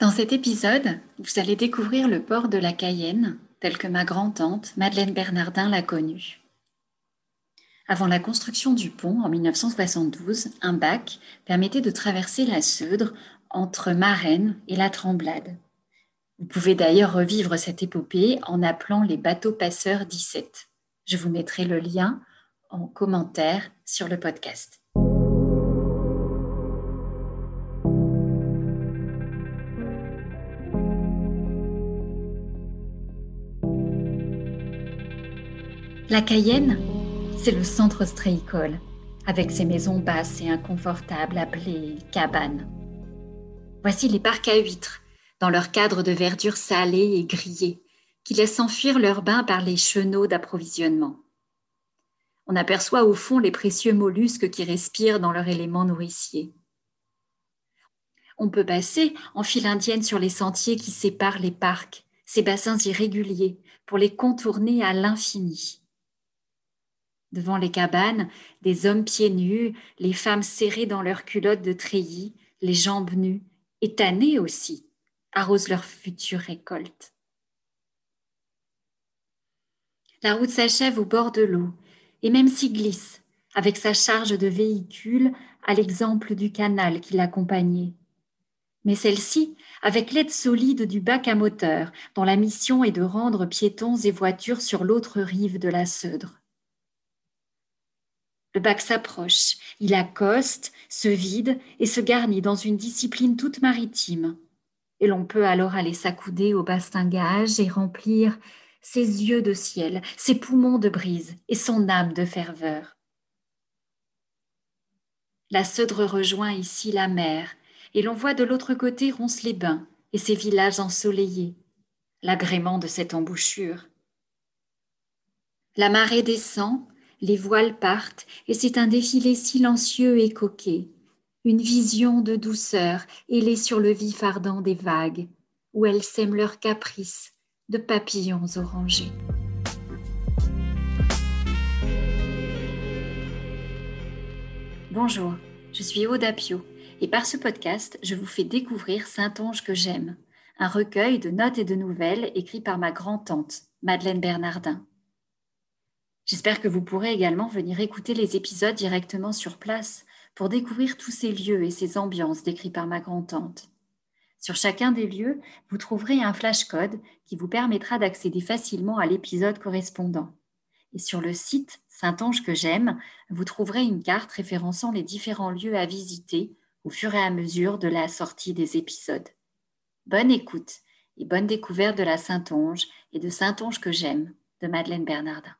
Dans cet épisode, vous allez découvrir le port de la Cayenne tel que ma grand-tante Madeleine Bernardin l'a connu. Avant la construction du pont en 1972, un bac permettait de traverser la Seudre entre Marennes et la Tremblade. Vous pouvez d'ailleurs revivre cette épopée en appelant les bateaux passeurs 17. Je vous mettrai le lien en commentaire sur le podcast. La Cayenne, c'est le centre ostréicole, avec ses maisons basses et inconfortables appelées cabanes. Voici les parcs à huîtres, dans leur cadre de verdure salée et grillée, qui laissent enfuir leurs bains par les chenaux d'approvisionnement. On aperçoit au fond les précieux mollusques qui respirent dans leur élément nourricier. On peut passer en file indienne sur les sentiers qui séparent les parcs, ces bassins irréguliers, pour les contourner à l'infini. Devant les cabanes, des hommes pieds nus, les femmes serrées dans leurs culottes de treillis, les jambes nues, et tannées aussi, arrosent leur future récolte. La route s'achève au bord de l'eau, et même s'y glisse, avec sa charge de véhicules, à l'exemple du canal qui l'accompagnait. Mais celle-ci, avec l'aide solide du bac à moteur, dont la mission est de rendre piétons et voitures sur l'autre rive de la Seudre. Le bac s'approche, il accoste, se vide et se garnit dans une discipline toute maritime. Et l'on peut alors aller s'accouder au bastingage et remplir ses yeux de ciel, ses poumons de brise et son âme de ferveur. La Seudre rejoint ici la mer, et l'on voit de l'autre côté Ronce-les-Bains et ses villages ensoleillés, l'agrément de cette embouchure. La marée descend, les voiles partent, et c'est un défilé silencieux et coquet, une vision de douceur ailée sur le vif ardent des vagues, où elles sèment leurs caprices de papillons orangés. Bonjour, je suis Aude Apio, et par ce podcast, je vous fais découvrir Saint-Onge que j'aime, un recueil de notes et de nouvelles écrit par ma grand-tante, Madeleine Bernardin. J'espère que vous pourrez également venir écouter les épisodes directement sur place pour découvrir tous ces lieux et ces ambiances décrits par ma grand-tante. Sur chacun des lieux, vous trouverez un flashcode qui vous permettra d'accéder facilement à l'épisode correspondant. Et sur le site Saint-Ange que j'aime, vous trouverez une carte référençant les différents lieux à visiter au fur et à mesure de la sortie des épisodes. Bonne écoute et bonne découverte de la Saint-Onge et de Saint-Onge que j'aime de Madeleine Bernardin.